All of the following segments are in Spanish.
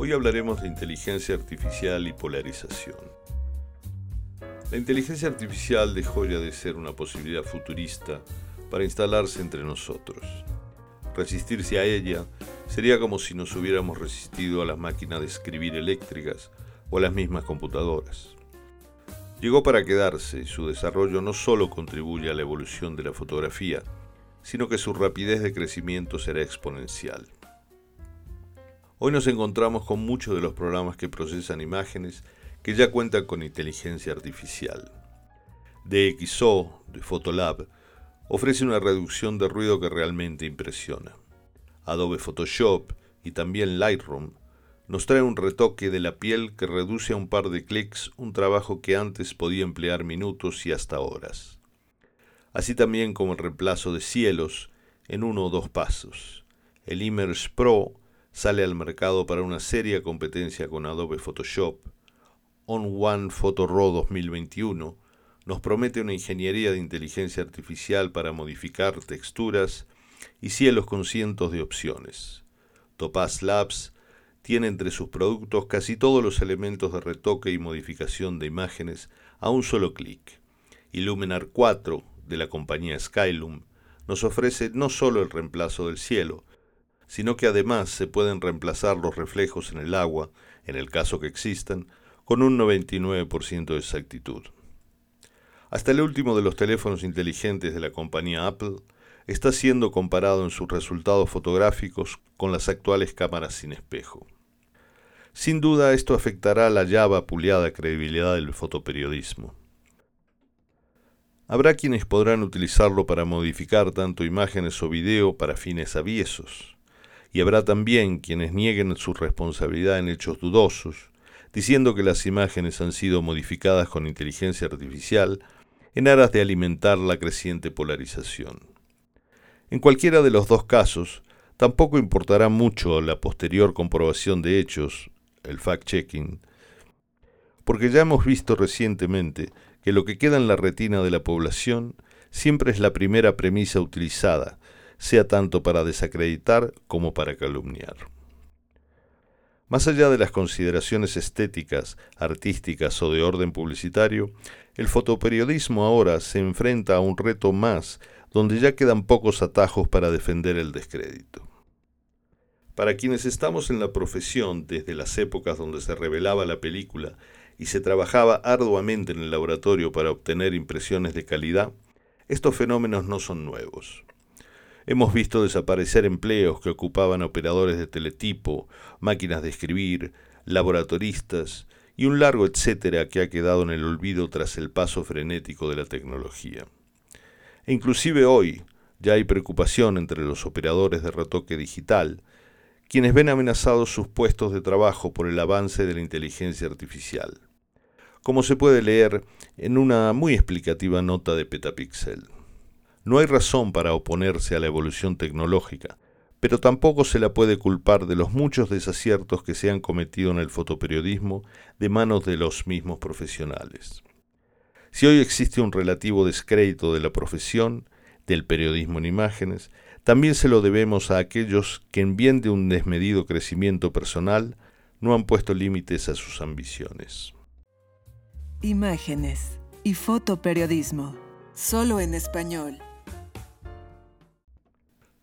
Hoy hablaremos de inteligencia artificial y polarización. La inteligencia artificial dejó ya de ser una posibilidad futurista para instalarse entre nosotros. Resistirse a ella sería como si nos hubiéramos resistido a las máquinas de escribir eléctricas o a las mismas computadoras. Llegó para quedarse y su desarrollo no solo contribuye a la evolución de la fotografía, sino que su rapidez de crecimiento será exponencial. Hoy nos encontramos con muchos de los programas que procesan imágenes que ya cuentan con inteligencia artificial. DxO, de Photolab, ofrece una reducción de ruido que realmente impresiona. Adobe Photoshop y también Lightroom nos trae un retoque de la piel que reduce a un par de clics un trabajo que antes podía emplear minutos y hasta horas. Así también como el reemplazo de cielos en uno o dos pasos. El Immerse Pro sale al mercado para una seria competencia con Adobe Photoshop. On One Photo Raw 2021 nos promete una ingeniería de inteligencia artificial para modificar texturas y cielos con cientos de opciones. Topaz Labs tiene entre sus productos casi todos los elementos de retoque y modificación de imágenes a un solo clic. Illuminar 4 de la compañía Skylum nos ofrece no solo el reemplazo del cielo, sino que además se pueden reemplazar los reflejos en el agua, en el caso que existan, con un 99% de exactitud. Hasta el último de los teléfonos inteligentes de la compañía Apple está siendo comparado en sus resultados fotográficos con las actuales cámaras sin espejo. Sin duda esto afectará la ya vapuleada credibilidad del fotoperiodismo. Habrá quienes podrán utilizarlo para modificar tanto imágenes o video para fines aviesos y habrá también quienes nieguen su responsabilidad en hechos dudosos, diciendo que las imágenes han sido modificadas con inteligencia artificial en aras de alimentar la creciente polarización. En cualquiera de los dos casos, tampoco importará mucho la posterior comprobación de hechos, el fact-checking, porque ya hemos visto recientemente que lo que queda en la retina de la población siempre es la primera premisa utilizada, sea tanto para desacreditar como para calumniar. Más allá de las consideraciones estéticas, artísticas o de orden publicitario, el fotoperiodismo ahora se enfrenta a un reto más donde ya quedan pocos atajos para defender el descrédito. Para quienes estamos en la profesión desde las épocas donde se revelaba la película y se trabajaba arduamente en el laboratorio para obtener impresiones de calidad, estos fenómenos no son nuevos. Hemos visto desaparecer empleos que ocupaban operadores de teletipo, máquinas de escribir, laboratoristas y un largo etcétera que ha quedado en el olvido tras el paso frenético de la tecnología. E inclusive hoy ya hay preocupación entre los operadores de retoque digital, quienes ven amenazados sus puestos de trabajo por el avance de la inteligencia artificial, como se puede leer en una muy explicativa nota de Petapixel. No hay razón para oponerse a la evolución tecnológica, pero tampoco se la puede culpar de los muchos desaciertos que se han cometido en el fotoperiodismo de manos de los mismos profesionales. Si hoy existe un relativo descrédito de la profesión, del periodismo en imágenes, también se lo debemos a aquellos que en bien de un desmedido crecimiento personal no han puesto límites a sus ambiciones. Imágenes y fotoperiodismo, solo en español.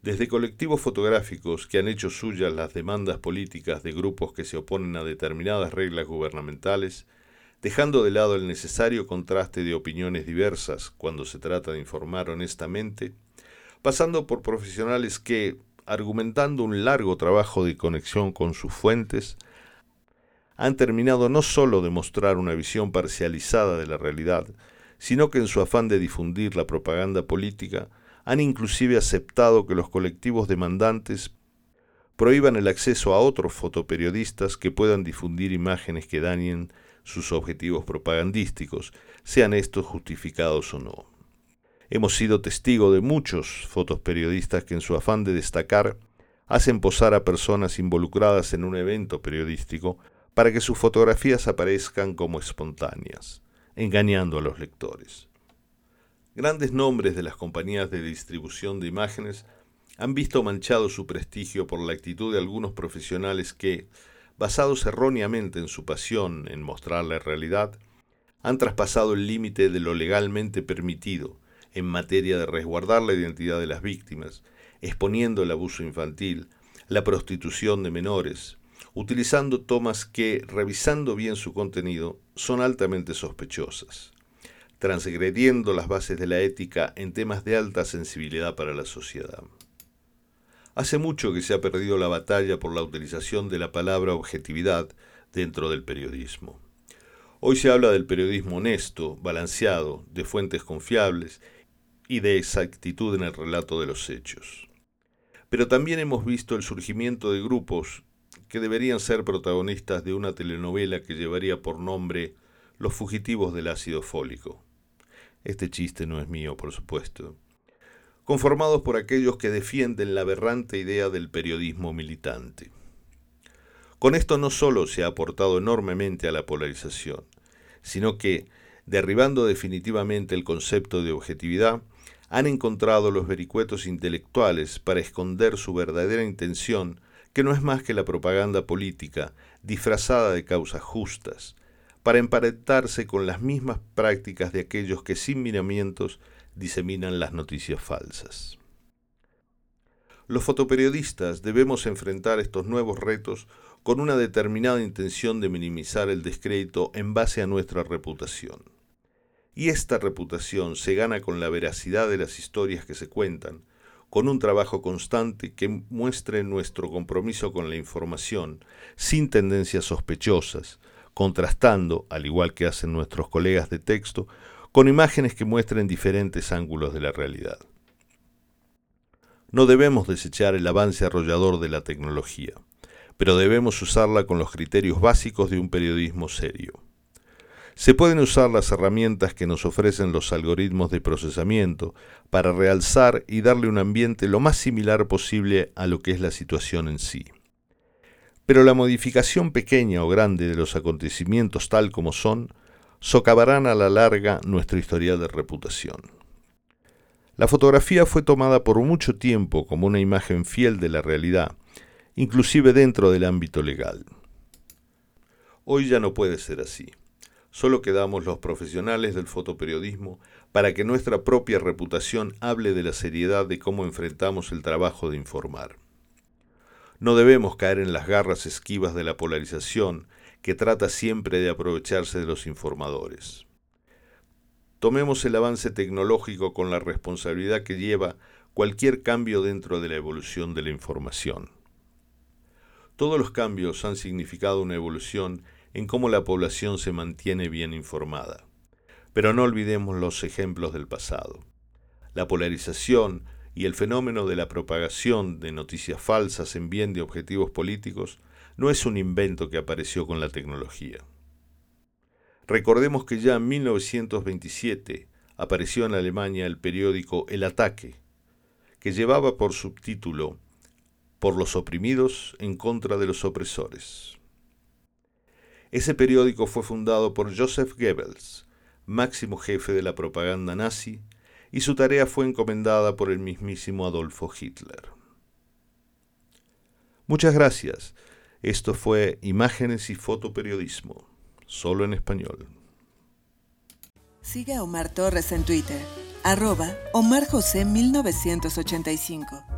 Desde colectivos fotográficos que han hecho suyas las demandas políticas de grupos que se oponen a determinadas reglas gubernamentales, dejando de lado el necesario contraste de opiniones diversas cuando se trata de informar honestamente, pasando por profesionales que, argumentando un largo trabajo de conexión con sus fuentes, han terminado no sólo de mostrar una visión parcializada de la realidad, sino que en su afán de difundir la propaganda política, han inclusive aceptado que los colectivos demandantes prohíban el acceso a otros fotoperiodistas que puedan difundir imágenes que dañen sus objetivos propagandísticos, sean estos justificados o no. Hemos sido testigo de muchos fotoperiodistas que en su afán de destacar hacen posar a personas involucradas en un evento periodístico para que sus fotografías aparezcan como espontáneas, engañando a los lectores. Grandes nombres de las compañías de distribución de imágenes han visto manchado su prestigio por la actitud de algunos profesionales que, basados erróneamente en su pasión en mostrar la realidad, han traspasado el límite de lo legalmente permitido en materia de resguardar la identidad de las víctimas, exponiendo el abuso infantil, la prostitución de menores, utilizando tomas que, revisando bien su contenido, son altamente sospechosas, transgrediendo las bases de la ética en temas de alta sensibilidad para la sociedad. Hace mucho que se ha perdido la batalla por la utilización de la palabra objetividad dentro del periodismo. Hoy se habla del periodismo honesto, balanceado, de fuentes confiables y de exactitud en el relato de los hechos. Pero también hemos visto el surgimiento de grupos que deberían ser protagonistas de una telenovela que llevaría por nombre Los fugitivos del ácido fólico. Este chiste no es mío, por supuesto conformados por aquellos que defienden la aberrante idea del periodismo militante. Con esto no solo se ha aportado enormemente a la polarización, sino que, derribando definitivamente el concepto de objetividad, han encontrado los vericuetos intelectuales para esconder su verdadera intención, que no es más que la propaganda política disfrazada de causas justas, para emparentarse con las mismas prácticas de aquellos que sin miramientos diseminan las noticias falsas. Los fotoperiodistas debemos enfrentar estos nuevos retos con una determinada intención de minimizar el descrédito en base a nuestra reputación. Y esta reputación se gana con la veracidad de las historias que se cuentan, con un trabajo constante que muestre nuestro compromiso con la información, sin tendencias sospechosas, contrastando, al igual que hacen nuestros colegas de texto, con imágenes que muestren diferentes ángulos de la realidad. No debemos desechar el avance arrollador de la tecnología, pero debemos usarla con los criterios básicos de un periodismo serio. Se pueden usar las herramientas que nos ofrecen los algoritmos de procesamiento para realzar y darle un ambiente lo más similar posible a lo que es la situación en sí. Pero la modificación pequeña o grande de los acontecimientos tal como son socavarán a la larga nuestro historial de reputación. La fotografía fue tomada por mucho tiempo como una imagen fiel de la realidad, inclusive dentro del ámbito legal. Hoy ya no puede ser así. Solo quedamos los profesionales del fotoperiodismo para que nuestra propia reputación hable de la seriedad de cómo enfrentamos el trabajo de informar. No debemos caer en las garras esquivas de la polarización que trata siempre de aprovecharse de los informadores. Tomemos el avance tecnológico con la responsabilidad que lleva cualquier cambio dentro de la evolución de la información. Todos los cambios han significado una evolución en cómo la población se mantiene bien informada. Pero no olvidemos los ejemplos del pasado. La polarización y el fenómeno de la propagación de noticias falsas en bien de objetivos políticos no es un invento que apareció con la tecnología. Recordemos que ya en 1927 apareció en Alemania el periódico El Ataque, que llevaba por subtítulo Por los oprimidos en contra de los opresores. Ese periódico fue fundado por Joseph Goebbels, máximo jefe de la propaganda nazi, y su tarea fue encomendada por el mismísimo Adolfo Hitler. Muchas gracias. Esto fue Imágenes y Fotoperiodismo, solo en español. Sigue a Omar Torres en Twitter, arroba Omar José 1985.